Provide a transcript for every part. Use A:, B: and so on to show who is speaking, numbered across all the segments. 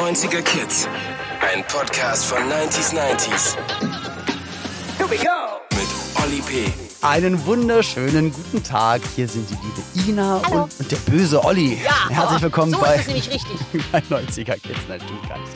A: 90er Kids. Ein Podcast von 90s 90s. Here we go! Mit Olli P.
B: Einen wunderschönen guten Tag. Hier sind die liebe Ina und, und der böse Olli.
C: Ja,
B: Herzlich
C: oh,
B: willkommen
C: so
B: bei,
C: ist es nämlich richtig.
B: bei 90er Kids. Natürlich gar nicht.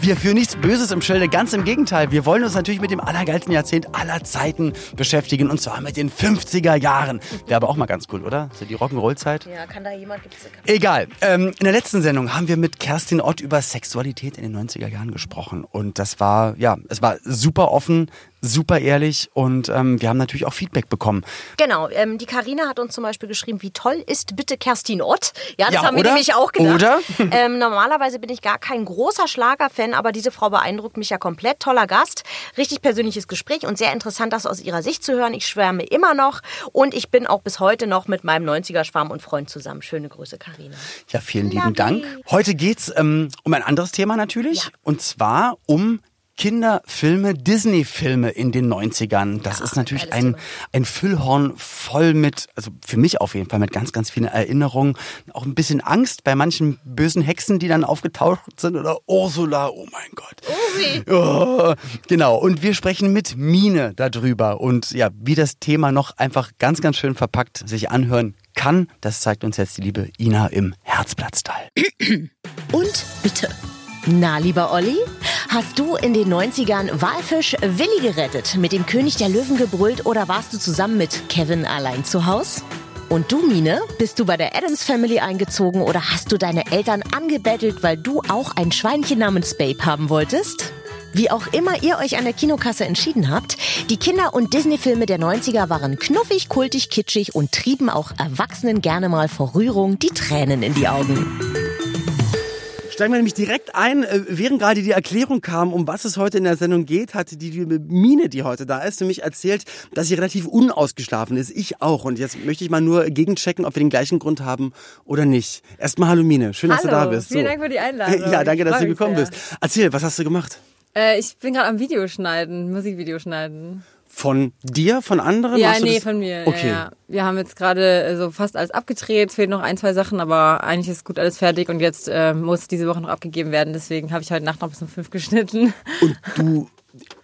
B: Wir führen nichts Böses im Schilde, ganz im Gegenteil. Wir wollen uns natürlich mit dem allergeilsten Jahrzehnt aller Zeiten beschäftigen und zwar mit den 50er Jahren. Wäre aber auch mal ganz cool, oder? So die Rock'n'Roll-Zeit.
C: Ja, kann da jemand, gibt's da
B: Egal. Ähm, in der letzten Sendung haben wir mit Kerstin Ott über Sexualität in den 90er Jahren gesprochen. Und das war, ja, es war super offen, super ehrlich und ähm, wir haben natürlich auch Feedback bekommen.
C: Genau, ähm, die Karina hat uns zum Beispiel geschrieben, wie toll ist bitte Kerstin Ott? Ja, das
B: Ja,
C: haben wir
B: oder?
C: nämlich auch gedacht.
B: Oder?
C: Ähm, normalerweise bin ich gar kein großer Schlagerfan, aber diese Frau beeindruckt mich ja komplett. Toller Gast, richtig persönliches Gespräch und sehr interessant, das aus ihrer Sicht zu hören. Ich schwärme immer noch und ich bin auch bis heute noch mit meinem 90er-Schwarm und Freund zusammen. Schöne Grüße, Karina.
B: Ja, vielen lieben Dank. Heute geht's ähm, um ein anderes Thema natürlich
C: Ja.
B: und zwar um Kinderfilme, Disney-Filme in den 90ern. Das ist natürlich ein, ein Füllhorn voll mit, also für mich auf jeden Fall mit ganz, ganz vielen Erinnerungen. Auch ein bisschen Angst bei manchen bösen Hexen, die dann aufgetaucht sind. Oder Ursula, oh mein Gott.
C: Ursi.
B: Ja, genau. Und wir sprechen mit Mine darüber und ja, wie das Thema noch einfach ganz, ganz schön verpackt sich anhören kann. Das zeigt uns jetzt die liebe Ina im Herzplatzteil.
C: Und bitte. Na, lieber Olli, hast du in den 90ern Walfisch Willi gerettet, mit dem König der Löwen gebrüllt oder warst du zusammen mit Kevin allein zu Haus? Und du, Mine, bist du bei der Adams Family eingezogen oder hast du deine Eltern angebettelt, weil du auch ein Schweinchen namens Babe haben wolltest? Wie auch immer ihr euch an der Kinokasse entschieden habt, die Kinder- und Disney-Filme der 90er waren knuffig, kultig, kitschig und trieben auch Erwachsenen gerne mal vor Rührung die Tränen in die Augen.
B: Steigen wir nämlich direkt ein. Äh, Während gerade die Erklärung kam, um was es heute in der Sendung geht, hatte die liebe Mine, die heute da ist, nämlich erzählt, dass sie relativ unausgeschlafen ist. Ich auch. Und jetzt möchte ich mal nur gegenchecken, ob wir den gleichen Grund haben oder nicht. Erstmal hallo Mine. Schön, dass du da
D: Hallo,
B: bist.
D: vielen Dank für die Einladung.
B: Ja, danke, dass du gekommen
D: sehr.
B: bist. Erzähl, was hast du gemacht?
D: Äh, ich bin gerade am Videoschneiden, Musikvideo schneiden.
B: Von dir, von anderen?
D: Ja, nee, von mir.
B: Okay.
D: Ja, ja. Wir haben jetzt gerade äh, so fast alles abgedreht. Es fehlen noch ein, zwei Sachen, aber eigentlich ist gut alles fertig und jetzt äh, muss diese Woche noch abgegeben werden. Deswegen habe ich heute Nacht noch bis um fünf geschnitten.
B: Und du,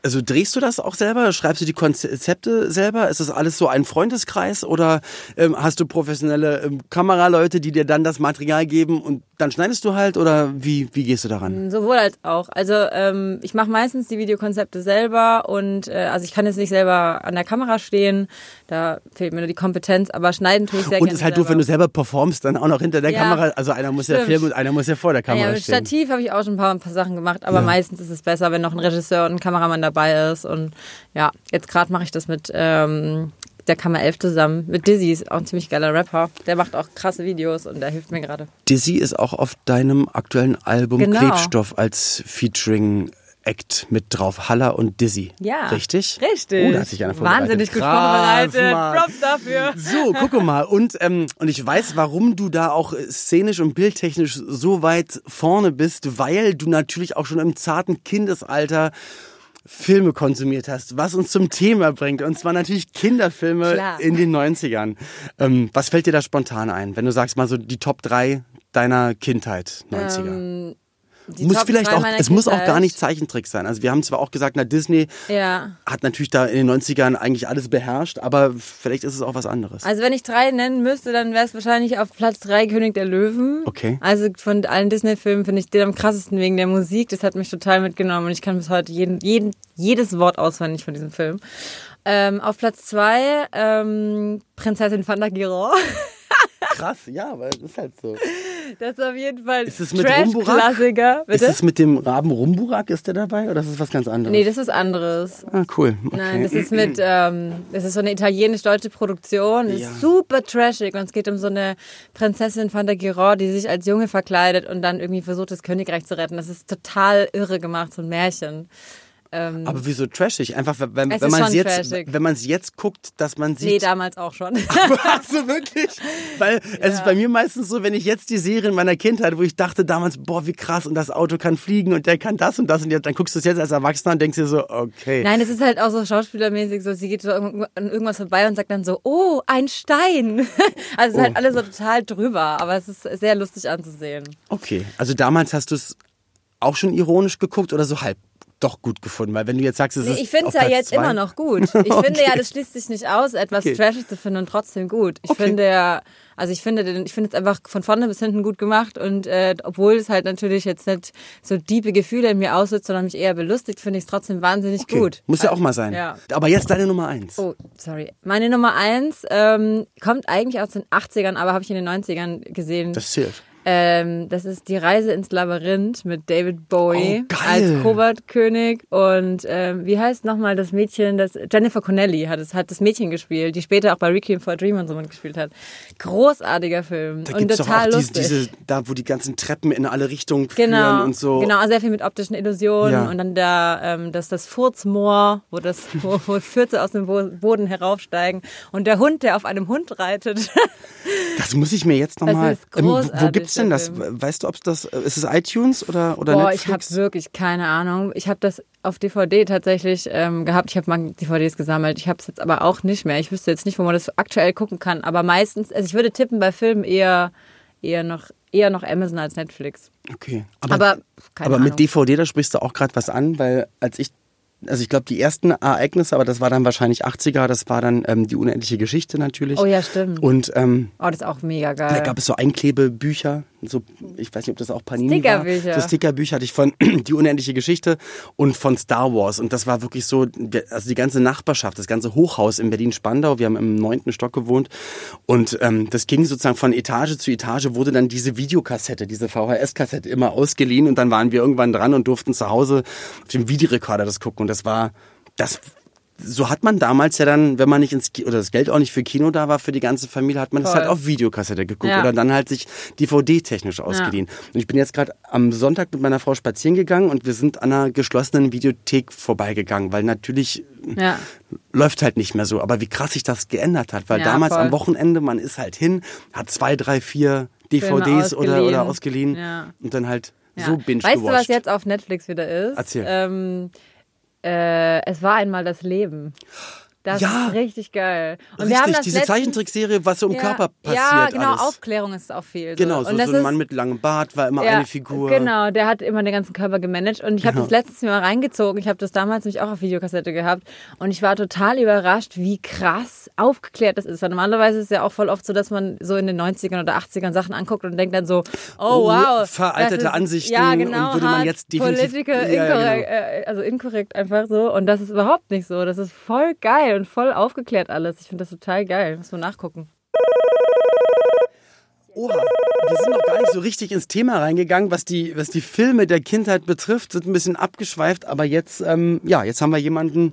B: also drehst du das auch selber? Schreibst du die Konzepte selber? Ist das alles so ein Freundeskreis oder ähm, hast du professionelle ähm, Kameraleute, die dir dann das Material geben und dann schneidest du halt oder wie, wie gehst du daran?
D: Sowohl als auch. Also ähm, ich mache meistens die Videokonzepte selber und äh, also ich kann jetzt nicht selber an der Kamera stehen. Da fehlt mir nur die Kompetenz, aber schneiden tue ich sehr
B: Und
D: gerne
B: ist halt
D: selber.
B: doof, wenn du selber performst, dann auch noch hinter der
D: Ja,
B: Kamera. Also einer muss ja
D: stimmt.
B: filmen und einer muss ja vor der
D: Ja,
B: Kamera
D: mit
B: stehen.
D: Stativ habe ich auch schon ein paar, ein paar Sachen gemacht, aber
B: Ja.
D: meistens ist es besser, wenn noch ein Regisseur und ein Kameramann dabei ist. Und ja, jetzt gerade mache ich das mit ähm, der Kammer 11 zusammen. Mit Dizzy, ist auch ein ziemlich geiler Rapper. Der macht auch krasse Videos und der hilft mir gerade.
B: Dizzy ist auch auf deinem aktuellen Album
D: Genau.
B: Klebstoff als Featuring Act mit drauf. Halla und Dizzy.
D: Ja.
B: Richtig?
D: Richtig.
B: Oh, da hat sich einer vorbereitet.
D: Wahnsinnig gut
B: Krass,
D: vorbereitet.
B: Mann.
D: Props dafür.
B: So, gucke mal. Und, ähm, und ich weiß, warum du da auch szenisch und bildtechnisch so weit vorne bist, weil du natürlich auch schon im zarten Kindesalter Filme konsumiert hast, was uns zum Thema bringt. Und zwar natürlich Kinderfilme
D: Klar.
B: in den 90ern. Ähm, was fällt dir da spontan ein, wenn du sagst mal so die Top 3 deiner Kindheit, 90er?
D: Ähm, Die
B: muss
D: Top
B: vielleicht auch, es muss auch gar nicht Zeichentrick sein. Also wir haben zwar auch gesagt, na Disney
D: Ja.
B: hat natürlich da in den 90ern eigentlich alles beherrscht, aber vielleicht ist es auch was anderes.
D: Also wenn ich drei nennen müsste, dann wäre es wahrscheinlich auf Platz drei König der Löwen.
B: Okay.
D: Also von allen Disney-Filmen finde ich den am krassesten wegen der Musik. Das hat mich total mitgenommen und ich kann bis heute jeden, jeden, jedes Wort auswendig von diesem Film. Ähm, auf Platz zwei ähm, Prinzessin Fantagiron.
B: Krass, ja, aber das ist halt so.
D: Das ist auf jeden Fall
B: Ist es mit?
D: Trash-Klassiker.
B: Ist es mit dem Raben Rumburak, ist der dabei oder ist es was ganz anderes?
D: Nee, das ist anderes.
B: ah, cool. Okay.
D: Nein, das ist mit, ähm, das ist so eine italienisch-deutsche Produktion. Das
B: Ja.
D: ist super trashig und es geht um so eine Prinzessin Fantagiron, die sich als Junge verkleidet und dann irgendwie versucht, das Königreich zu retten. Das ist total irre gemacht, so ein Märchen. Ähm,
B: aber wieso trashig? Einfach, wenn,
D: ist
B: man es jetzt,
D: trashig.
B: wenn man es jetzt guckt, dass man
D: nee,
B: sieht.
D: damals auch schon.
B: also wirklich? Weil es ist bei mir meistens so, wenn ich jetzt die Serien meiner Kindheit, wo ich dachte damals, boah, wie krass und das Auto kann fliegen und der kann das und das und jetzt, dann guckst du es jetzt als Erwachsener und denkst dir so, okay.
D: Nein, es ist halt auch so schauspielermäßig, so sie geht so an irgendwas vorbei und sagt dann so, oh, ein Stein. Also es ist
B: Oh.
D: halt alles so total drüber, aber es ist sehr lustig anzusehen.
B: Okay, also damals hast du es auch schon ironisch geguckt oder so halb doch gut gefunden? Weil wenn du jetzt sagst, es
D: nee,
B: ist
D: ich finde es ja
B: Platz
D: jetzt
B: zwei-
D: immer noch gut. Ich
B: Okay.
D: finde ja, das schließt sich nicht aus, etwas
B: Okay.
D: trashig zu finden und trotzdem gut. Ich
B: Okay.
D: finde ja, also ich finde, den- ich finde es einfach von vorne bis hinten gut gemacht und äh, obwohl es halt natürlich jetzt nicht so tiefe Gefühle in mir auslöst, sondern mich eher belustigt, finde ich es trotzdem wahnsinnig gut.
B: Muss ja auch mal sein.
D: Ja.
B: Aber jetzt deine Nummer eins.
D: Oh, sorry. Meine Nummer eins ähm, kommt eigentlich aus den 80ern, aber habe ich in den 90ern gesehen.
B: Das zählt.
D: Ähm, das ist die Reise ins Labyrinth mit David Bowie
B: Oh,
D: als Kobold-König und ähm, wie heißt nochmal das Mädchen, das Jennifer Connelly hat, es, hat das Mädchen gespielt, die später auch bei Requiem for a Dream und so mitgespielt hat. Großartiger Film
B: Da
D: und
B: gibt's doch
D: total
B: auch diese,
D: lustig.
B: diese, da wo die ganzen Treppen in alle Richtungen
D: Genau,
B: führen und so.
D: genau, also sehr viel mit optischen Illusionen
B: Ja.
D: und dann da, ähm, das, das Furzmoor, wo das, wo, wo Fürze aus dem Bo- Boden heraufsteigen und der Hund, der auf einem Hund reitet.
B: Das muss ich mir jetzt
D: Das
B: nochmal.
D: ist
B: wo, wo
D: großartig,
B: gibt's denn das?
D: Film.
B: Weißt du, ob es das äh, ist es iTunes oder oder
D: Boah, ich
B: Netflix?
D: habe wirklich keine Ahnung. Ich habe das auf DVD tatsächlich ähm, gehabt. Ich habe mal DVDs gesammelt. Ich habe es jetzt aber auch nicht mehr. Ich wüsste jetzt nicht, wo man das aktuell gucken kann. Aber meistens, also ich würde tippen bei Filmen eher eher noch eher noch Amazon als Netflix.
B: okay.
D: Aber, keine
B: aber
D: Ahnung.
B: mit DVD, da sprichst du auch gerade was an, weil als ich, also ich glaube, die ersten Ereignisse, aber das war dann wahrscheinlich 80er, das war dann ähm, die unendliche Geschichte natürlich.
D: Oh ja, stimmt.
B: Und ähm,
D: Oh, das ist auch mega
B: da
D: geil.
B: gab es so Einklebebücher, so, ich weiß nicht, ob das auch Panini
D: Stickerbücher.
B: war. So Stickerbücher hatte ich von Die unendliche Geschichte und von Star Wars. Und das war wirklich so, also die ganze Nachbarschaft, das ganze Hochhaus in Berlin-Spandau, wir haben im neunten Stock gewohnt. Und ähm, das ging sozusagen von Etage zu Etage, wurde dann diese Videokassette, diese VHS-Kassette immer ausgeliehen. Und dann waren wir irgendwann dran und durften zu Hause auf dem Videorekorder das gucken. Und das war, das so hat man damals ja dann, wenn man nicht ins Kino, oder das Geld auch nicht für Kino da war, für die ganze Familie, hat man das
D: Voll.
B: halt auf Videokassette geguckt
D: Ja.
B: oder dann halt sich DVD-technisch ausgeliehen. Und ich bin jetzt gerade am Sonntag mit meiner Frau spazieren gegangen und wir sind an einer geschlossenen Videothek vorbeigegangen, weil natürlich
D: Ja.
B: läuft halt nicht mehr so. Aber wie krass sich das geändert hat, weil
D: Ja,
B: damals
D: voll.
B: am Wochenende, man ist halt hin, hat zwei, drei, vier DVDs oder,
D: ausgeliehen.
B: oder ausgeliehen
D: Ja.
B: und dann halt
D: Ja.
B: so binge
D: Weißt du, was jetzt auf Netflix wieder ist?
B: Erzähl.
D: Ähm, äh, es war einmal das Leben. Das
B: Ja.
D: ist richtig geil. Und
B: Richtig,
D: wir haben das
B: diese Zeichentrickserie, was so im
D: ja,
B: Körper passiert.
D: Ja, genau,
B: alles.
D: Aufklärung ist auch viel. So.
B: Genau, so,
D: und
B: so ein
D: ist,
B: Mann mit langem Bart war immer
D: ja,
B: eine Figur.
D: Genau, der hat immer den ganzen Körper gemanagt. Und ich habe
B: Genau.
D: das letztes Mal reingezogen. Ich habe das damals nämlich auch auf Videokassette gehabt. Und ich war total überrascht, wie krass aufgeklärt das ist. Weil normalerweise ist es ja auch voll oft so, dass man so in den 90ern oder 80ern Sachen anguckt und denkt dann so, oh,
B: Oh,
D: wow.
B: veraltete
D: ist,
B: Ansichten
D: ja,
B: und
D: genau,
B: würde man jetzt definitiv-
D: Political,
B: Ja, ja,
D: inkorrekt, äh, also inkorrekt einfach so. Und das ist überhaupt nicht so. Das ist voll geil und voll aufgeklärt alles. Ich finde das total geil. Muss man nachgucken.
B: Oha, wir sind noch gar nicht so richtig ins Thema reingegangen, was die, was die Filme der Kindheit betrifft, sind ein bisschen abgeschweift, aber jetzt, ähm, ja, jetzt haben wir jemanden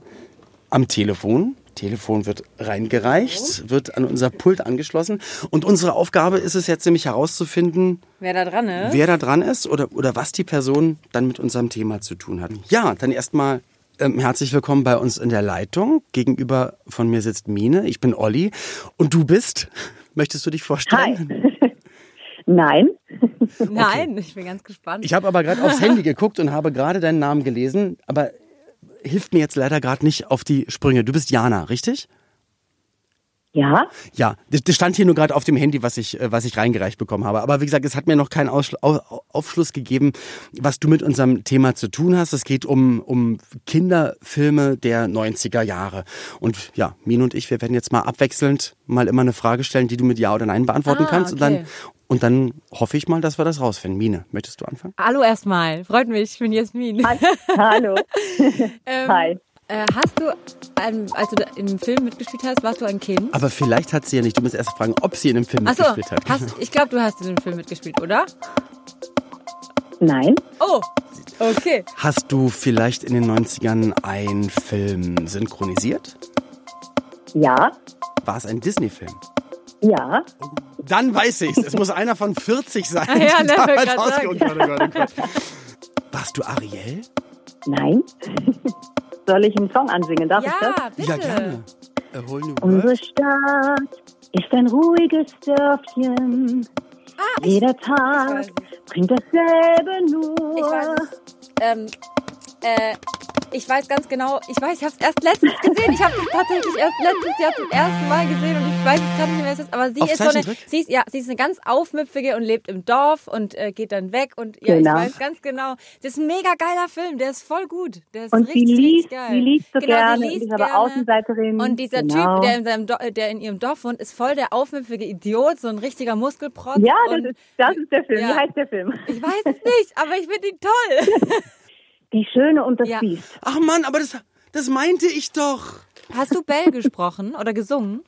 B: am Telefon. Telefon wird reingereicht, wird an unser Pult angeschlossen und unsere Aufgabe ist es jetzt nämlich herauszufinden,
D: Wer da dran ist?
B: wer da dran ist oder, oder was die Person dann mit unserem Thema zu tun hat. Ja, dann erstmal ähm, herzlich willkommen bei uns in der Leitung. Gegenüber von mir sitzt Mine, ich bin Olli und du bist, möchtest du dich vorstellen?
E: Nein.
D: Nein, ich bin ganz gespannt.
B: Ich habe aber gerade aufs Handy geguckt und habe gerade deinen Namen gelesen, aber hilft mir jetzt leider gerade nicht auf die Sprünge. Du bist Jana, richtig?
E: Ja,
B: Ja, das das stand hier nur gerade auf dem Handy, was ich, äh, was ich reingereicht bekommen habe. Aber wie gesagt, es hat mir noch keinen Ausschl Au- Aufschluss gegeben, was du mit unserem Thema zu tun hast. Es geht um, um Kinderfilme der 90er Jahre. Und ja, Mine und ich, wir werden jetzt mal abwechselnd mal immer eine Frage stellen, die du mit Ja oder Nein beantworten
D: Ah,
B: kannst. Und
D: okay.
B: dann, und dann hoffe ich mal, dass wir das rausfinden. Mine, möchtest du anfangen?
D: Hallo erstmal. Freut mich, ich bin Jasmin.
E: Ha- hallo.
D: Ähm,
E: Hi.
D: Äh, hast du, ähm, als du da im Film mitgespielt hast, warst du ein Kind?
B: Aber vielleicht hat sie ja nicht. Du musst erst fragen, ob sie in einem Film
D: Achso,
B: mitgespielt hat.
D: hast, ich glaube, du hast in dem Film mitgespielt, oder?
E: Nein.
D: Oh, okay.
B: Hast du vielleicht in den 90ern einen Film synchronisiert?
E: Ja.
B: War es ein Disney-Film?
E: Ja.
B: Dann weiß ich's. Es muss einer von 40 sein.
D: Ah ja,
B: die
D: ne,
B: damals
D: wollte grad
B: ausge-
D: sagen.
B: Gott, Gott, oh Gott. Warst du Ariel?
E: Nein. Soll ich einen Song ansingen? Darf ich
D: Ja,
E: das?
D: bitte.
B: Ja, gerne.
E: Unsere. Stadt ist ein ruhiges Dörfchen. Jeder Tag bringt dasselbe nur.
D: Ich weiß es. Ähm, äh, Ich weiß ganz genau, ich weiß, ich habe es erst letztens gesehen. Ich habe es tatsächlich erst letztes Jahr zum ersten Mal gesehen und ich weiß jetzt gerade nicht mehr, wer es ist. Aber sie
B: Auf
D: ist so eine, sie ist, ja, sie ist eine ganz aufmüpfige und lebt im Dorf und äh, geht dann weg und ja,
E: Genau.
D: ich weiß ganz genau. Das ist ein mega geiler Film, der ist voll gut. Der ist
E: Und sie
D: richtig,
E: liest,
D: richtig geil.
E: sie liest so
D: genau,
E: gerne,
D: sie
E: und
D: liest
E: ist aber
D: gerne.
E: Außenseiterin.
D: Und dieser
E: genau.
D: Typ, der in, seinem Do der in ihrem Dorf wohnt, ist voll der aufmüpfige Idiot, so ein richtiger Muskelprotz.
E: Ja, das
D: und
E: ist, das ist der Film.
D: Ja.
E: Wie heißt der Film?
D: Ich weiß es nicht, aber ich finde ihn toll.
E: Die Schöne und das
D: Ja.
E: Biest.
B: Ach Mann, aber das, das meinte ich doch.
D: Hast du Bell gesprochen oder gesungen?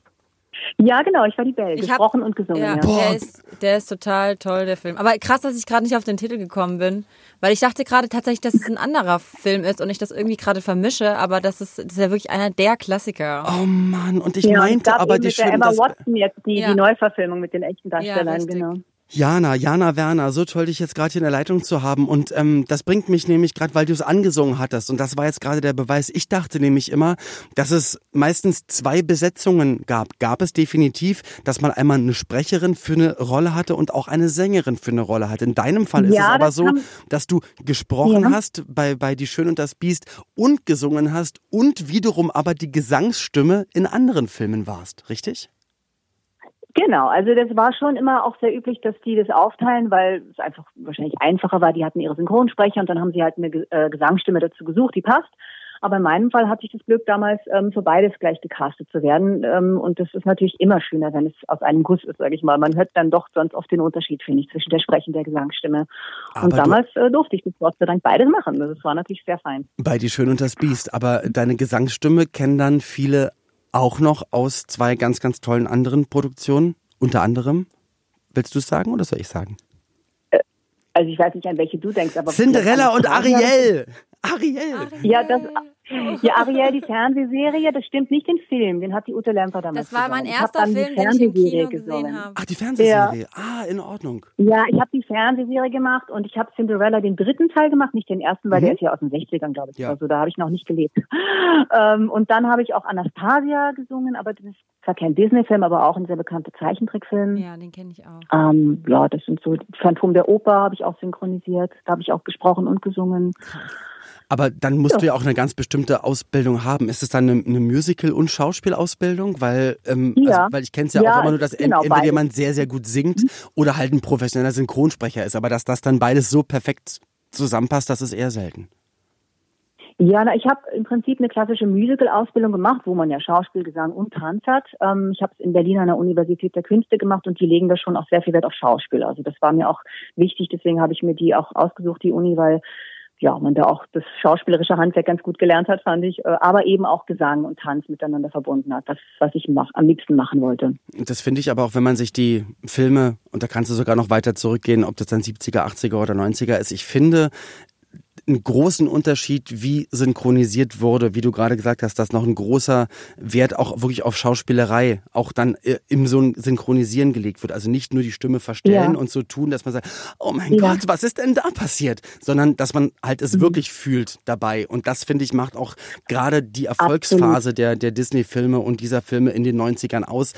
E: Ja, genau, ich war die Belle.
D: Ich hab-
E: Gesprochen und gesungen.
D: Ja,
E: Ja.
D: Der ist, der ist total toll, der Film. Aber krass, dass ich gerade nicht auf den Titel gekommen bin. Weil ich dachte gerade tatsächlich, dass es ein anderer Film ist und ich das irgendwie gerade vermische, aber das ist, das ist ja wirklich einer der Klassiker.
B: Oh Mann, und ich
E: Ja,
B: meinte aber
E: eben
B: die
E: mit der
B: schönen...
E: Emma Watson jetzt die,
D: Ja.
E: die Neuverfilmung mit den echten Darstellern, genau.
B: Jana, Jana Werner, so toll, dich jetzt gerade hier in der Leitung zu haben. Und ähm, das bringt mich nämlich gerade, weil du es angesungen hattest. Und das war jetzt gerade der Beweis. Ich dachte nämlich immer, dass es meistens zwei Besetzungen gab. Gab es definitiv, dass man einmal eine Sprecherin für eine Rolle hatte und auch eine Sängerin für eine Rolle hatte. In deinem Fall ist
E: Ja,
B: es aber so, dass du gesprochen
E: Ja.
B: hast bei, bei Die Schön und das Biest und gesungen hast und wiederum aber die Gesangsstimme in anderen Filmen warst. Richtig?
E: Genau, also das war schon immer auch sehr üblich, dass die das aufteilen, weil es einfach wahrscheinlich einfacher war. Die hatten ihre Synchronsprecher und dann haben sie halt eine äh, Gesangsstimme dazu gesucht, die passt. Aber in meinem Fall hatte ich das Glück, damals ähm, für beides gleich gecastet zu werden. Ähm, und das ist natürlich immer schöner, wenn es aus einem Guss ist, sage ich mal. Man hört dann doch sonst oft den Unterschied, finde ich, zwischen der Sprechen und der Gesangsstimme.
B: Aber
E: und damals äh, durfte ich das Gott sei Dank beides machen. Das war natürlich sehr fein.
B: Bei Die Schön und das Biest. Aber deine Gesangsstimme kennen dann viele auch noch aus zwei ganz, ganz tollen anderen Produktionen. Unter anderem, willst du es sagen oder soll ich sagen?
E: Also ich weiß nicht, an welche du denkst, aber
B: Cinderella und
E: Ariel.
B: Ariel. Ariel.
E: Ja, das, ja, Ariel, die Fernsehserie, das stimmt nicht den Film, den hat die Ute Lemper damals
D: Das war mein
E: gesungen.
D: Erster Film, den ich im
E: Fernsehserie
D: Kino gesehen
E: gesungen.
D: habe.
B: Ach, die Fernsehserie. Ah, in Ordnung.
E: Ja, ich habe die Fernsehserie gemacht und ich habe Cinderella den dritten Teil gemacht, nicht den ersten, weil
B: Mhm.
E: der ist ja aus den 60ern, glaube ich.
B: Ja.
E: Also da habe ich noch nicht gelebt. Ähm, und dann habe ich auch Anastasia gesungen, aber das ist zwar kein Disney-Film, aber auch ein sehr bekannter Zeichentrickfilm.
D: Ja, den kenne ich auch.
E: Ähm, ja, das sind so Phantom der Oper habe ich auch synchronisiert, da habe ich auch gesprochen und gesungen.
B: Aber dann musst
E: Ja.
B: du ja auch eine ganz bestimmte Ausbildung haben. Ist es dann eine, eine Musical- und Schauspielausbildung? Weil, ähm,
E: Ja.
B: also, weil ich kenne es ja,
E: Ja,
B: auch immer nur, dass
E: genau,
B: entweder
E: beides.
B: jemand sehr, sehr gut singt oder halt ein professioneller Synchronsprecher ist. Aber dass das dann beides so perfekt zusammenpasst, das ist eher selten.
E: Ja, na, ich habe im Prinzip eine klassische Musical-Ausbildung gemacht, wo man ja Schauspiel, Gesang und Tanz hat. Ähm, ich habe es in Berlin an der Universität der Künste gemacht und die legen da schon auch sehr viel Wert auf Schauspiel. Also das war mir auch wichtig, deswegen habe ich mir die auch ausgesucht, die Uni, weil ja, man da auch das schauspielerische Handwerk ganz gut gelernt hat, fand ich, äh, aber eben auch Gesang und Tanz miteinander verbunden hat. Das, was ich mach, am liebsten machen wollte.
B: Das finde ich aber auch, wenn man sich die Filme, und da kannst du sogar noch weiter zurückgehen, ob das dann 70er, 80er oder 90er ist, ich finde einen großen Unterschied, wie synchronisiert wurde, wie du gerade gesagt hast, dass noch ein großer Wert auch wirklich auf Schauspielerei auch dann äh, im so ein Synchronisieren gelegt wird. Also nicht nur die Stimme verstellen
E: Ja.
B: und so tun, dass man sagt, oh mein
E: Ja.
B: Gott, was ist denn da passiert? Sondern dass man halt es wirklich fühlt dabei. Und das, finde ich, macht auch gerade die Erfolgsphase der, der Disney-Filme und dieser Filme in den 90ern aus,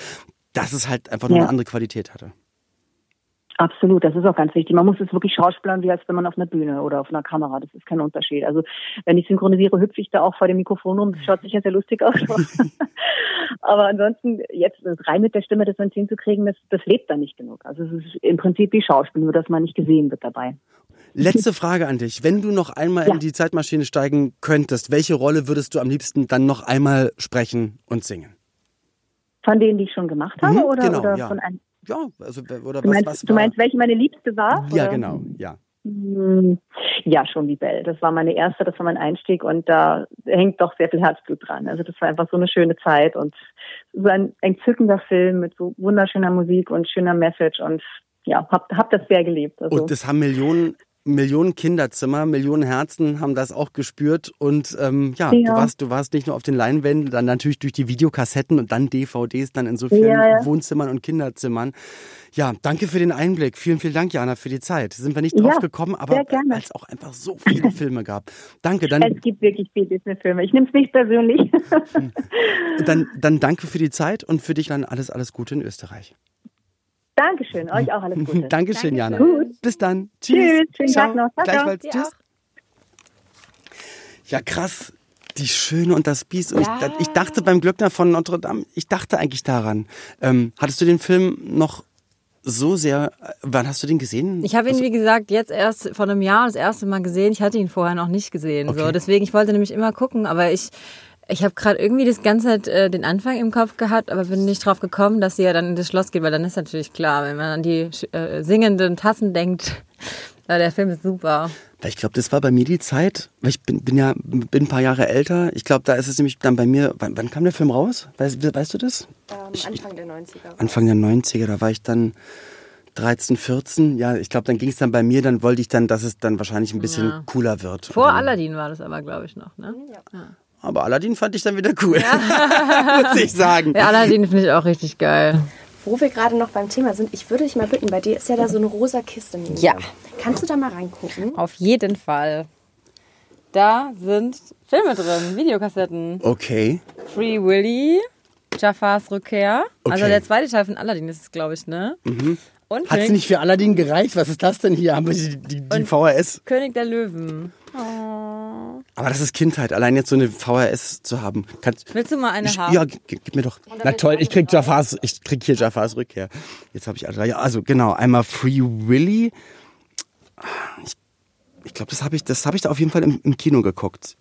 B: dass es halt einfach noch
E: Ja.
B: eine andere Qualität hatte.
E: Absolut, das ist auch ganz wichtig. Man muss es wirklich schauspielern, wie als wenn man auf einer Bühne oder auf einer Kamera. Das ist kein Unterschied. Also wenn ich synchronisiere, hüpfe ich da auch vor dem Mikrofon rum. Das schaut sicher sehr lustig aus. Aber ansonsten jetzt rein mit der Stimme das dann hinzukriegen, das, das lebt dann nicht genug. Also es ist im Prinzip wie Schauspiel, nur dass man nicht gesehen wird dabei.
B: Letzte Frage an dich. Wenn du noch einmal
E: Ja.
B: in die Zeitmaschine steigen könntest, welche Rolle würdest du am liebsten dann noch einmal sprechen und singen?
E: Von denen, die ich schon gemacht habe,
B: Mhm,
E: oder,
B: genau,
E: oder
B: ja.
E: von einem?
B: Ja, also oder
E: Du meinst,
B: was
E: du
B: war?
E: meinst, welche meine Liebste war?
B: ja,
E: oder?
B: genau, ja.
E: Hm, Ja, schon wie Belle. Das war meine erste, das war mein Einstieg und da hängt doch sehr viel Herzblut dran. Also das war einfach so eine schöne Zeit und so ein entzückender Film mit so wunderschöner Musik und schöner Message und ja, hab, hab das sehr geliebt. Also,
B: Und das haben Millionen Millionen Kinderzimmer, Millionen Herzen haben das auch gespürt und ähm, ja,
E: Ja.
B: du warst du warst nicht nur auf den Leinwänden, dann natürlich durch die Videokassetten und dann DVDs dann in so vielen
E: Ja, ja.
B: Wohnzimmern und Kinderzimmern. Ja, danke für den Einblick. Vielen, vielen Dank, Jana, für die Zeit. Sind wir nicht drauf gekommen, aber weil es auch einfach so viele Filme gab. Danke, dann
E: es gibt wirklich viele Disney-Filme. Ich nehme es nicht persönlich.
B: Dann, dann danke für die Zeit und für dich dann alles, alles Gute in Österreich.
E: Dankeschön, euch auch alles Gute.
B: Dankeschön, Jana.
E: Gut.
B: Bis dann.
E: Tschüss. Schönen
B: Ciao.
E: Tag noch. Ciao, ciao.
B: Gleichfalls.
D: Dir
B: Tschüss.
D: auch.
B: Ja, krass. Die Schöne und das Biest. Und ja. ich, ich, dachte beim Glöckner von Notre Dame, ich dachte eigentlich daran. Ähm, hattest du den Film noch so sehr. Wann hast du den gesehen?
D: Ich habe ihn,
B: also,
D: wie gesagt, jetzt erst vor einem Jahr das erste Mal gesehen. Ich hatte ihn vorher noch nicht gesehen. Okay. So. Deswegen, ich wollte nämlich immer gucken, aber ich. Ich habe gerade irgendwie das ganze Zeit äh, den Anfang im Kopf gehabt, aber bin nicht drauf gekommen, dass sie ja dann in das Schloss geht, weil dann ist natürlich klar, wenn man an die äh, singenden Tassen denkt, ja, der Film ist super.
B: Ich glaube, das war bei mir die Zeit, weil ich bin, bin ja bin ein paar Jahre älter. Ich glaube, da ist es nämlich dann bei mir. Wann, wann kam der Film raus? Weißt, weißt du das?
F: Ähm, Anfang der 90er.
B: Anfang der 90er, da war ich dann 13, 14. Ja, ich glaube, dann ging es dann bei mir, dann wollte ich dann, dass es dann wahrscheinlich ein bisschen ja. cooler wird.
D: Vor Aladdin war das aber, glaube ich, noch, ne? Ja. ja.
B: Aber Aladdin fand ich dann wieder cool, ja. muss ich sagen.
D: Ja, Aladdin finde ich auch richtig geil.
F: Wo wir gerade noch beim Thema sind, ich würde dich mal bitten, bei dir ist ja da so eine rosa Kiste. Neben
D: ja.
F: Kannst du da mal reingucken?
D: Auf jeden Fall. Da sind Filme drin, Videokassetten.
B: Okay.
D: Free Willy, Jafars Rückkehr. Also okay. Also der zweite Teil von Aladdin ist es, glaube ich, ne?
B: Mhm. Hat es nicht für Aladdin gereicht? Was ist das denn hier? Haben wir die, die, die VHS?
D: König der Löwen.
B: Oh. Aber das ist Kindheit, allein jetzt so eine VHS zu haben.
D: Kannst, Willst du mal eine
B: ich,
D: haben?
B: Ja, gib, mir doch. Na toll, ich krieg Jafars, ich krieg hier Jafars Rückkehr. Jetzt habe ich alle. Ja, also genau, einmal Free Willy. Ich, ich glaube, das habe ich, das habe ich da auf jeden Fall im, im, Kino geguckt.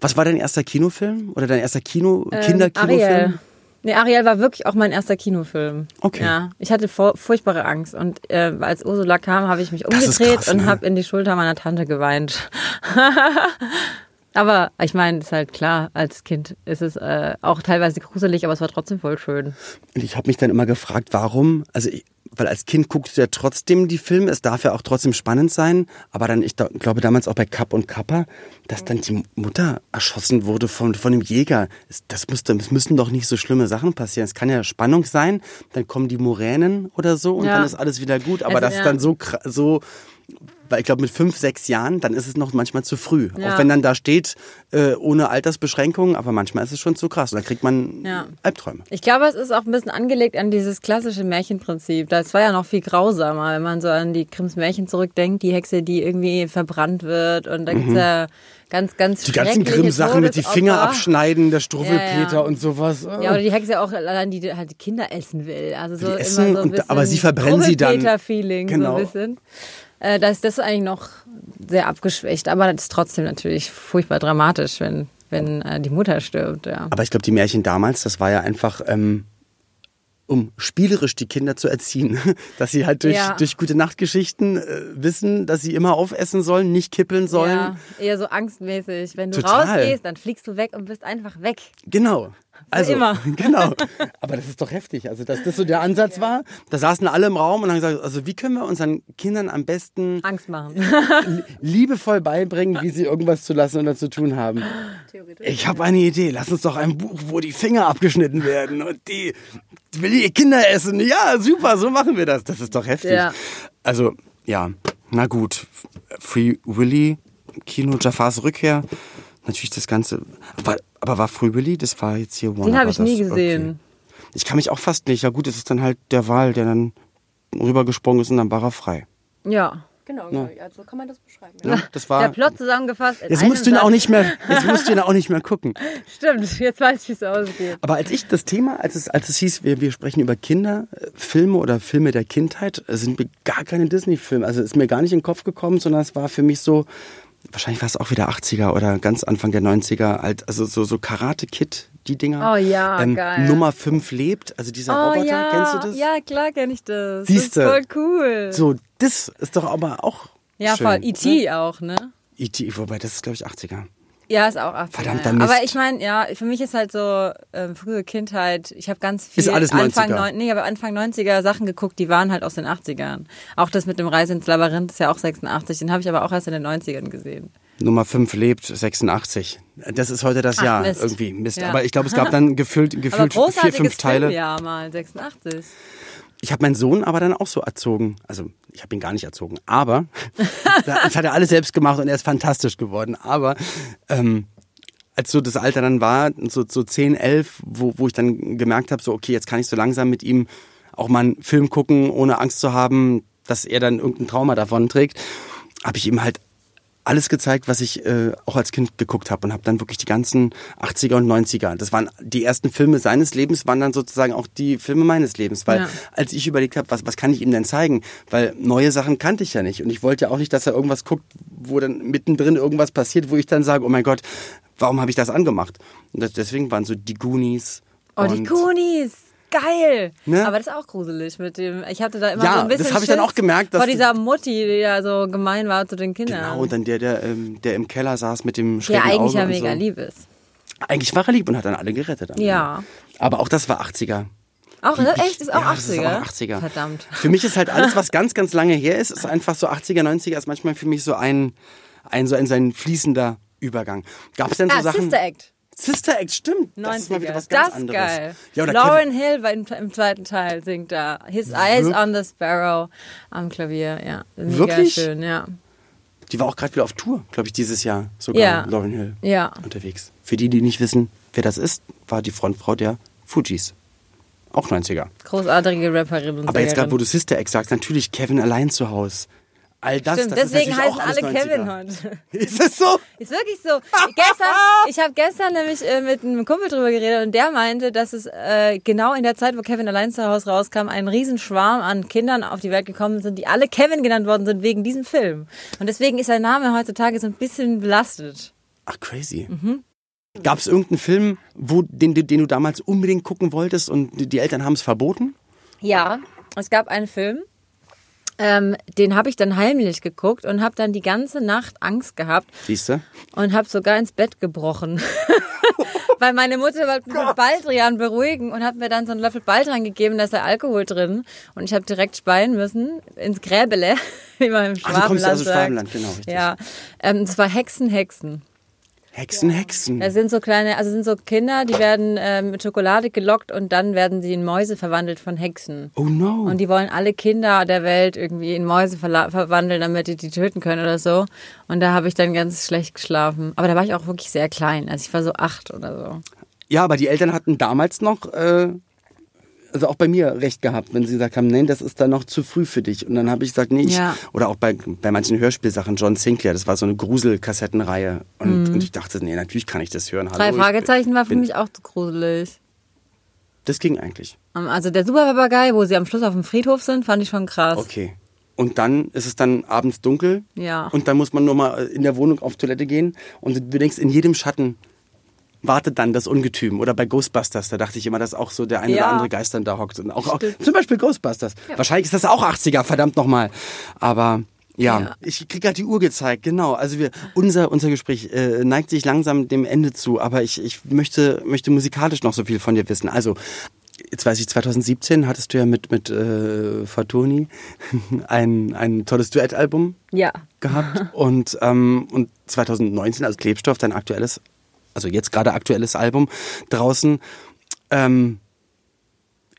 B: Was war dein erster Kinofilm oder dein erster Kino ähm, Kinderkinofilm?
D: Ariel. Nee, Ariel war wirklich auch mein erster Kinofilm.
B: Okay.
D: Ja, ich hatte furchtbare Angst und äh, als Ursula kam, habe ich mich umgedreht krass, und ne? habe in die Schulter meiner Tante geweint. aber ich meine, ist halt klar, als Kind ist es äh, auch teilweise gruselig, aber es war trotzdem voll schön.
B: Und ich habe mich dann immer gefragt, warum? Also ich, weil als Kind guckst du ja trotzdem die Filme, es darf ja auch trotzdem spannend sein, aber dann, ich glaube damals auch bei Kapp und Kappa, dass dann die Mutter erschossen wurde von, von dem Jäger. Das, müsste, das müssen doch nicht so schlimme Sachen passieren. Es kann ja Spannung sein, dann kommen die Moränen oder so und ja. dann ist alles wieder gut, aber also, das ja. dann so, so weil ich glaube, mit fünf, sechs Jahren, dann ist es noch manchmal zu früh. Ja. Auch wenn dann da steht, äh, ohne Altersbeschränkungen, aber manchmal ist es schon zu krass. Und dann kriegt man ja. Albträume.
D: Ich glaube, es ist auch ein bisschen angelegt an dieses klassische Märchenprinzip. Das war ja noch viel grausamer, wenn man so an die Grimms Märchen zurückdenkt, die Hexe, die irgendwie verbrannt wird. Und da gibt es mhm. ja ganz, ganz
B: Die ganzen Grimm-Sachen mit die Finger abschneiden, der Struffelpeter ja, ja. und sowas.
D: Ja, oder die Hexe auch allein, die halt Kinder essen will. Also so die essen, immer so ein
B: und, aber sie verbrennen sie dann.
D: Feeling genau. so ein bisschen. Äh, da ist das eigentlich noch sehr abgeschwächt. Aber das ist trotzdem natürlich furchtbar dramatisch, wenn, wenn äh, die Mutter stirbt. Ja.
B: Aber ich glaube, die Märchen damals, das war ja einfach. Ähm um spielerisch die Kinder zu erziehen, dass sie halt durch, ja. durch gute Nachtgeschichten äh, wissen, dass sie immer aufessen sollen, nicht kippeln sollen. Ja,
D: eher so angstmäßig. Wenn du Total. rausgehst, dann fliegst du weg und bist einfach weg.
B: Genau.
D: Also, immer.
B: Genau. Aber das ist doch heftig. Also, dass das so der Ansatz war, da saßen alle im Raum und haben gesagt, also wie können wir unseren Kindern am besten
D: Angst machen.
B: liebevoll beibringen, wie sie irgendwas zu lassen oder zu tun haben. Ich habe eine Idee. Lass uns doch ein Buch, wo die Finger abgeschnitten werden und die, die will die Kinder essen. Ja, super, so machen wir das. Das ist doch heftig. Ja. Also, ja, na gut. Free Willy, Kino Jafars Rückkehr natürlich das Ganze. Aber, aber war Willy? Das war jetzt hier
D: Warner Den habe ich nie gesehen. Okay.
B: Ich kann mich auch fast nicht. Ja gut, es ist dann halt der Wal, der dann rübergesprungen ist und dann war er frei.
D: Ja.
F: Genau, ja. also kann man das beschreiben.
B: Ja. das war,
D: der Plot zusammengefasst.
B: Jetzt musst du ihn auch nicht mehr, jetzt musst du ihn auch nicht mehr gucken.
D: Stimmt, jetzt weiß ich, wie es ausgeht.
B: Aber als ich das Thema, als es, als es hieß, wir, wir sprechen über Kinderfilme oder Filme der Kindheit, sind gar keine Disney-Filme. Also ist mir gar nicht in den Kopf gekommen, sondern es war für mich so, wahrscheinlich war es auch wieder 80er oder ganz Anfang der 90er, halt, also so, so Karate Kid, die Dinger.
D: Oh ja, ähm, geil.
B: Nummer 5 lebt, also dieser oh, Roboter,
D: ja.
B: kennst du das?
D: Ja, klar kenne ich das.
B: Siehst
D: du? Voll cool.
B: So, das ist doch aber auch
D: Ja,
B: schön,
D: voll. E.T. Ne? auch, ne?
B: E.T., wobei das ist, glaube ich, 80er.
D: Ja, ist auch 80er.
B: Verdammter Mist.
D: Aber ich meine, ja, für mich ist halt so ähm, frühe Kindheit, ich habe ganz viel
B: ist alles 90er.
D: Anfang, neun, nee, aber Anfang 90er Sachen geguckt, die waren halt aus den 80ern. Auch das mit dem Reise ins Labyrinth ist ja auch 86, den habe ich aber auch erst in den 90ern gesehen.
B: Nummer 5 lebt 86. Das ist heute das Ach, Jahr Mist. irgendwie. Mist. Ja. Aber ich glaube, es gab dann gefüllt, gefüllt vier, fünf Teile.
D: Ja, mal 86.
B: Ich habe meinen Sohn aber dann auch so erzogen. Also ich habe ihn gar nicht erzogen, aber das hat er alles selbst gemacht und er ist fantastisch geworden. Aber ähm, als so das Alter dann war, so, so 10, 11, wo, wo ich dann gemerkt habe, so okay, jetzt kann ich so langsam mit ihm auch mal einen Film gucken, ohne Angst zu haben, dass er dann irgendein Trauma davon trägt, habe ich ihm halt alles gezeigt, was ich äh, auch als Kind geguckt habe und habe dann wirklich die ganzen 80er und 90er. Das waren die ersten Filme seines Lebens, waren dann sozusagen auch die Filme meines Lebens, weil
D: Ja.
B: als ich überlegt habe, was was kann ich ihm denn zeigen, weil neue Sachen kannte ich ja nicht und ich wollte ja auch nicht, dass er irgendwas guckt, wo dann mittendrin irgendwas passiert, wo ich dann sage, oh mein Gott, warum habe ich das angemacht? Und das, deswegen waren so die Goonies.
D: Oh, die Goonies. Geil!
B: Ne?
D: Aber das ist auch gruselig mit dem. Ich hatte da immer
B: Ja,
D: so ein bisschen.
B: das habe ich dann auch gemerkt, dass
D: Vor dieser Mutti, die ja so gemein war zu den Kindern.
B: Genau, und dann der, der, ähm, der im Keller saß mit dem
D: der
B: schrägen
D: eigentlich
B: Auge
D: ja mega
B: so.
D: lieb ist.
B: Eigentlich war er lieb und hat dann alle gerettet. am
D: Ja.
B: Aber auch das war 80er.
D: Auch, ne? echt? Ist auch
B: ja,
D: 80er?
B: Das ist auch 80er.
D: Verdammt.
B: Für mich ist halt alles, was ganz, ganz lange her ist, ist einfach so 80er, 90er, ist manchmal für mich so ein, ein, so ein, so ein fließender Übergang. Gab es denn so
D: Ah,
B: Sachen?
D: Sister Act.
B: Sister Act, stimmt.
D: 90er.
B: Das ist mal wieder was ganz
D: das
B: anderes.
D: geil.
B: Ja,
D: Lauren
B: Kevin,
D: Hill war im, im zweiten Teil singt da. His Eyes on the Sparrow am Klavier. Ja, mega
B: Wirklich?
D: schön, ja.
B: die war auch gerade wieder auf Tour, glaube ich, dieses Jahr sogar,
D: Ja.
B: Lauren Hill,
D: Ja.
B: unterwegs. Für die, die nicht wissen, wer das ist, war die Frontfrau der Fujis. Auch 90er.
D: Großartige Rapperin und
B: Aber jetzt gerade, wo
D: Sängerin.
B: du Sister Act sagst, natürlich Kevin allein zu Hause. All das,
D: Stimmt,
B: das
D: deswegen heißen alle Kevin
B: 90er.
D: heute.
B: Ist das so?
D: Ist wirklich so. gestern, ich habe gestern nämlich äh, mit einem Kumpel drüber geredet und der meinte, dass es äh, genau in der Zeit, wo Kevin allein zu Hause rauskam, ein Riesenschwarm an Kindern auf die Welt gekommen sind, die alle Kevin genannt worden sind wegen diesem Film. Und deswegen ist sein Name heutzutage so ein bisschen belastet.
B: Ach, crazy.
D: Mhm.
B: Gab es irgendeinen Film, wo, den, den du damals unbedingt gucken wolltest und die Eltern haben es verboten?
D: Ja, es gab einen Film, ähm, den habe ich dann heimlich geguckt und habe dann die ganze Nacht Angst gehabt
B: Siehst du?
D: und habe sogar ins Bett gebrochen. Weil meine Mutter wollte mich mit Baldrian beruhigen und hat mir dann so einen Löffel Baldrian gegeben, da ist ja Alkohol drin. Und ich habe direkt speien müssen ins Gräbele, wie man im
B: Ach, du kommst
D: Schwabenland
B: aus dem
D: sagt.
B: Schwabenland, genau, richtig.
D: Ja, ähm, es war Hexen, Hexen.
B: Hexen, Hexen.
D: Das sind so kleine, also sind so Kinder, die werden ähm, mit Schokolade gelockt und dann werden sie in Mäuse verwandelt von Hexen.
B: Oh no.
D: Und die wollen alle Kinder der Welt irgendwie in Mäuse verla- verwandeln, damit die die töten können oder so. Und da habe ich dann ganz schlecht geschlafen. Aber da war ich auch wirklich sehr klein. Also ich war so acht oder so.
B: ja, aber die Eltern hatten damals noch, äh, also auch bei mir recht gehabt, wenn sie gesagt haben, nein, das ist dann noch zu früh für dich. Und dann habe ich gesagt, nee, ich,
D: Ja.
B: oder auch bei, bei manchen Hörspielsachen, John Sinclair, das war so eine Gruselkassettenreihe. Und, und ich dachte, nee, natürlich kann ich das hören. Hallo,
D: Mhm. Drei
B: ich
D: Fragezeichen
B: bin-
D: war für mich auch zu gruselig.
B: Das ging eigentlich.
D: Also der Superpapagei, wo sie am Schluss auf dem Friedhof sind, fand ich schon krass.
B: Okay. Und dann ist es dann abends dunkel.
D: Ja.
B: Und dann muss man nur mal in der Wohnung auf Toilette gehen. Und du denkst, in jedem Schatten wartet dann das Ungetüm. Oder bei Ghostbusters, da dachte ich immer, dass auch so der eine
D: Ja.
B: oder andere Geist dann da hockt. Und auch, auch zum Beispiel Ghostbusters. Wahrscheinlich ist das auch 80er, verdammt nochmal. Aber ja,
D: Ja.
B: ich krieg gerade die Uhr gezeigt, genau. Also wir, unser, unser Gespräch äh, neigt sich langsam dem Ende zu, aber ich, ich möchte, möchte musikalisch noch so viel von dir wissen. Also, jetzt weiß ich, 2017 hattest du ja mit, mit äh, Fatoni ein, ein tolles Duettalbum
D: Ja.
B: gehabt und, ähm, und 2019 als Klebstoff dein aktuelles, also jetzt gerade aktuelles Album draußen. Ähm,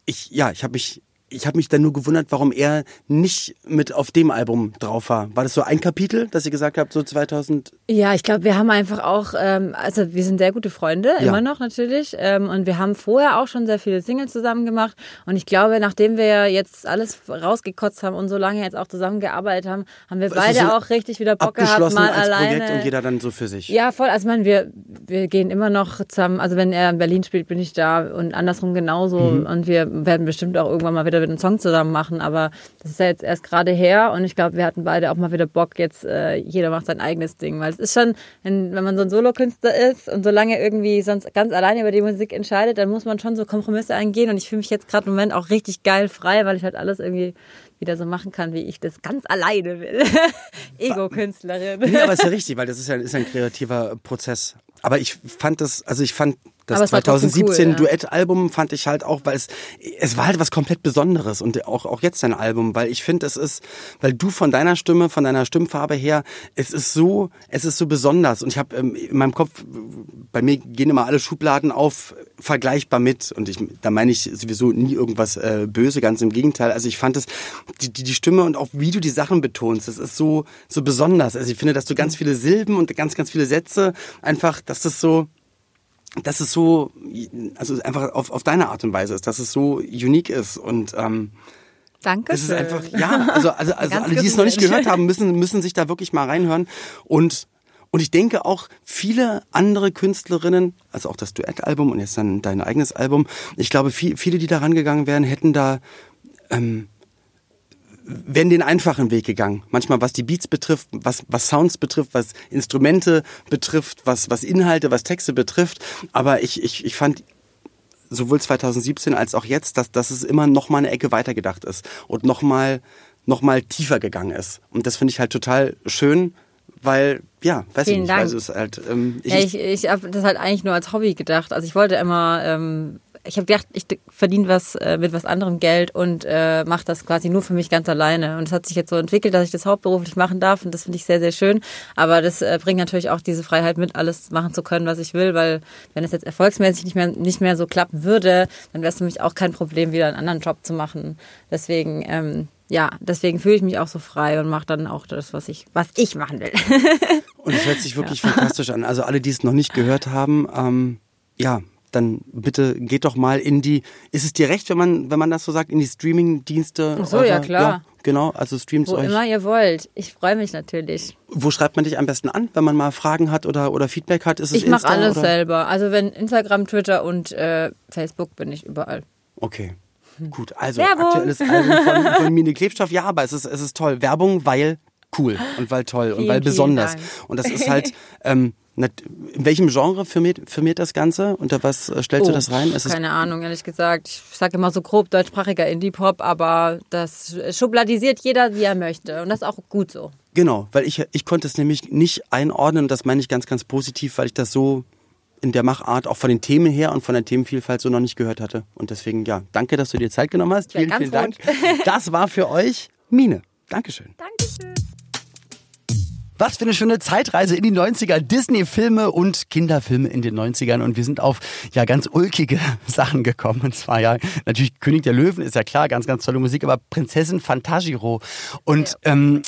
B: ich, ja, ich habe mich, ich habe mich dann nur gewundert, warum er nicht mit auf dem Album drauf war. War das so ein Kapitel, dass ihr gesagt habt, so 2000?
D: Ja, ich glaube, wir haben einfach auch, ähm, also wir sind sehr gute Freunde,
B: Ja.
D: immer noch natürlich. Ähm, und wir haben vorher auch schon sehr viele Singles zusammen gemacht. Und ich glaube, nachdem wir jetzt alles rausgekotzt haben und so lange jetzt auch zusammengearbeitet haben, haben wir beide auch richtig wieder Bock gehabt, mal
B: als
D: alleine.
B: Projekt und jeder dann so für sich.
D: Ja, voll. Also, ich meine, wir, wir gehen immer noch zusammen. Also, wenn er in Berlin spielt, bin ich da und andersrum genauso.
B: Mhm.
D: Und wir werden bestimmt auch irgendwann mal wieder einen Song zusammen machen. Aber das ist ja jetzt erst gerade her. Und ich glaube, wir hatten beide auch mal wieder Bock. Jetzt, äh, jeder macht sein eigenes Ding. Weil es ist schon, wenn, wenn man so ein Solokünstler ist und so lange irgendwie sonst ganz alleine über die Musik entscheidet, dann muss man schon so Kompromisse eingehen. Und ich fühle mich jetzt gerade im Moment auch richtig geil frei, weil ich halt alles irgendwie wieder so machen kann, wie ich das ganz alleine will. Ego-Künstlerin.
B: Nee, aber ist ja richtig, weil das ist ja ist ein kreativer Prozess. Aber ich fand das, also ich fand das
D: Aber es war trotzdem
B: 2017
D: cool.
B: Duettalbum fand ich halt auch, weil es es war halt was komplett Besonderes und auch auch jetzt dein Album, weil ich finde, es ist, weil du von deiner Stimme, von deiner Stimmfarbe her, es ist so, es ist so besonders und ich habe ähm, in meinem Kopf, bei mir gehen immer alle Schubladen auf vergleichbar mit und ich, da meine ich sowieso nie irgendwas äh, böse, ganz im Gegenteil. Also ich fand es die, die, die Stimme und auch wie du die Sachen betonst, das ist so so besonders. Also ich finde, dass du ganz viele Silben und ganz ganz viele Sätze einfach, dass das so dass es so, also einfach auf, auf deine Art und Weise ist, dass es so unique ist und ähm,
D: Danke.
B: Es ist einfach, ja, also, also, also alle, die es noch nicht gehört haben, müssen, müssen sich da wirklich mal reinhören. Und, und ich denke auch viele andere Künstlerinnen, also auch das Duettalbum und jetzt dann dein eigenes Album, ich glaube, viel, viele, die da rangegangen wären, hätten da, ähm, wären den einfachen Weg gegangen. Manchmal was die Beats betrifft, was, was Sounds betrifft, was Instrumente betrifft, was, was Inhalte, was Texte betrifft. Aber ich, ich, ich fand sowohl 2017 als auch jetzt, dass, dass es immer noch mal eine Ecke weitergedacht ist und noch mal, noch mal tiefer gegangen ist. Und das finde ich halt total schön, weil, ja, weiß
D: Vielen
B: ich nicht,
D: Dank.
B: weil es halt, ähm, ich,
D: Ja, ich, ich habe das halt eigentlich nur als Hobby gedacht. Also ich wollte immer, ähm, ich habe gedacht, ich verdiene was äh, mit was anderem Geld und äh, mache das quasi nur für mich ganz alleine. Und es hat sich jetzt so entwickelt, dass ich das hauptberuflich machen darf und das finde ich sehr, sehr schön. Aber das äh, bringt natürlich auch diese Freiheit mit, alles machen zu können, was ich will, weil wenn es jetzt erfolgsmäßig nicht mehr, nicht mehr so klappen würde, dann wäre es für mich auch kein Problem, wieder einen anderen Job zu machen. Deswegen, ähm, ja, deswegen fühle ich mich auch so frei und mache dann auch das, was ich, was ich machen will.
B: Und es hört sich wirklich fantastisch an. Also alle, die es noch nicht gehört haben, ähm, ja, dann bitte geht doch mal in die. Ist es dir recht, wenn man, wenn man das so sagt, in die Streaming-Dienste?
D: Ach so, ja, klar.
B: Ja, genau, also streamt
D: Wo
B: euch.
D: immer ihr wollt. Ich freue mich natürlich.
B: Wo schreibt man dich am besten an, wenn man mal Fragen hat oder, oder Feedback hat? Ist es
D: Ich mache alles
B: oder?
D: selber. Also wenn Instagram, Twitter und äh, Facebook bin ich überall.
B: Okay. Gut, also
D: Werbung.
B: aktuelles Album von, von Mine Klebstoff. Ja, aber es ist, es ist toll. Werbung, weil cool und weil toll und weil besonders. Und das ist halt, ähm, in welchem Genre firmiert, firmiert das Ganze? Unter was äh, stellst du das rein? Ist es
D: Oh, Keine Ahnung, ehrlich gesagt. Ich sage immer so grob deutschsprachiger Indie-Pop, aber das schubladisiert jeder, wie er möchte. Und das ist auch gut so.
B: Genau, weil ich, ich konnte es nämlich nicht einordnen und das meine ich ganz, ganz positiv, weil ich das so in der Machart auch von den Themen her und von der Themenvielfalt so noch nicht gehört hatte. Und deswegen, ja, danke, dass du dir Zeit genommen hast.
D: Ja,
B: Vielen,
D: ganz
B: vielen Dank. Das war für euch Mine. Dankeschön.
D: Dankeschön.
B: Was für eine schöne Zeitreise in die 90er. Disney-Filme und Kinderfilme in den 90ern. Und wir sind auf ja ganz ulkige Sachen gekommen. Und zwar ja natürlich König der Löwen ist ja klar, ganz, ganz tolle Musik, aber Prinzessin Fantagiro. Und ähm,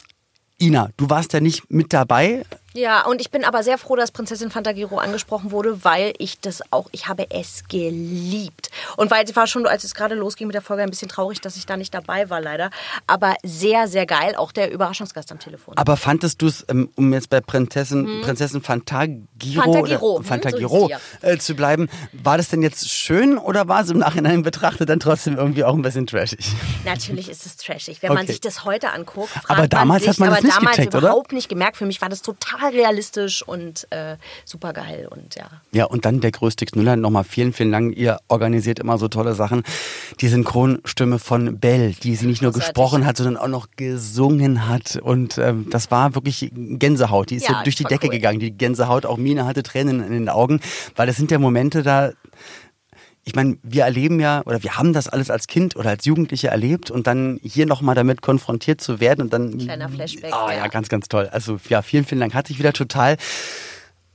B: Ina, du warst ja nicht mit dabei.
C: Ja, und ich bin aber sehr froh, dass Prinzessin Fantagiro angesprochen wurde, weil ich das auch, ich habe es geliebt. Und weil es war schon, als es gerade losging mit der Folge, ein bisschen traurig, dass ich da nicht dabei war, leider. Aber sehr, sehr geil, auch der Überraschungsgast am Telefon.
B: Aber fandest du es, ähm, um jetzt bei Prinzessin, Prinzessin Fantagiro,
C: Fantagiro,
B: oder
C: hm,
B: Fantagiro
C: so
B: äh, zu bleiben, war das denn jetzt schön oder war es im Nachhinein betrachtet dann trotzdem irgendwie auch ein bisschen trashig?
C: Natürlich ist es trashig. Wenn man
B: Okay.
C: sich das heute anguckt,
B: Aber damals
C: man
B: hat
C: sich,
B: man das
C: aber
B: nicht
C: damals
B: gecheckt, oder?
C: überhaupt nicht gemerkt. Für mich war das total realistisch und äh, super geil und ja.
B: Ja, und dann der größte Knüller. Nochmal vielen, vielen Dank. Ihr organisiert immer so tolle Sachen. Die Synchronstimme von Belle, die sie nicht nur
C: Großartig.
B: gesprochen hat, sondern auch noch gesungen hat. Und ähm, das war wirklich Gänsehaut. Die ist
C: Ja,
B: so durch die Decke
C: cool.
B: gegangen. Die Gänsehaut, auch Mine hatte Tränen in den Augen, weil das sind ja Momente da. Ich meine, wir erleben ja, oder wir haben das alles als Kind oder als Jugendliche erlebt und dann hier nochmal damit konfrontiert zu werden und dann.
C: Kleiner Flashback,
B: Ah ja,
C: ja.
B: ganz, ganz toll. Also ja, vielen, vielen Dank. Hat sich wieder total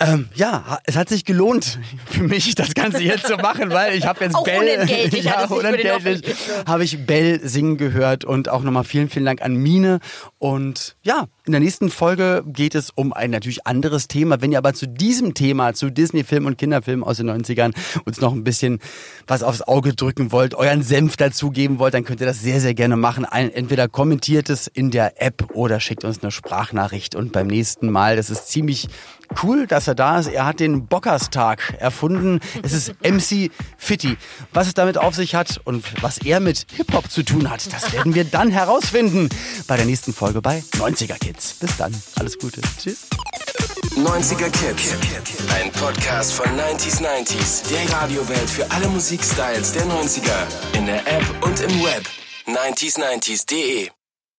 B: ähm, ja, es hat sich gelohnt für mich, das Ganze hier zu machen, weil ich habe jetzt
C: Auch
B: Bell,
C: unentgeltlich
B: ja, unentgeltlich habe ich Bell singen gehört und auch nochmal vielen, vielen Dank an Mine. Und ja, in der nächsten Folge geht es um ein natürlich anderes Thema. Wenn ihr aber zu diesem Thema, zu Disney-Filmen und Kinderfilmen aus den 90ern uns noch ein bisschen was aufs Auge drücken wollt, euren Senf dazugeben wollt, dann könnt ihr das sehr, sehr gerne machen. Entweder kommentiert es in der App oder schickt uns eine Sprachnachricht. Und beim nächsten Mal, das ist ziemlich cool, dass er da ist. Er hat den Bockerstag erfunden. Es ist MC Fitti. Was es damit auf sich hat und was er mit Hip-Hop zu tun hat, das werden wir dann herausfinden bei der nächsten Folge bei 90er Kids. Bis dann. Alles Gute. Tschüss.
A: 90er Kids. Ein Podcast von 90s 90s. Der Radiowelt für alle Musikstyles der 90er. In der App und im Web. 90s90s.de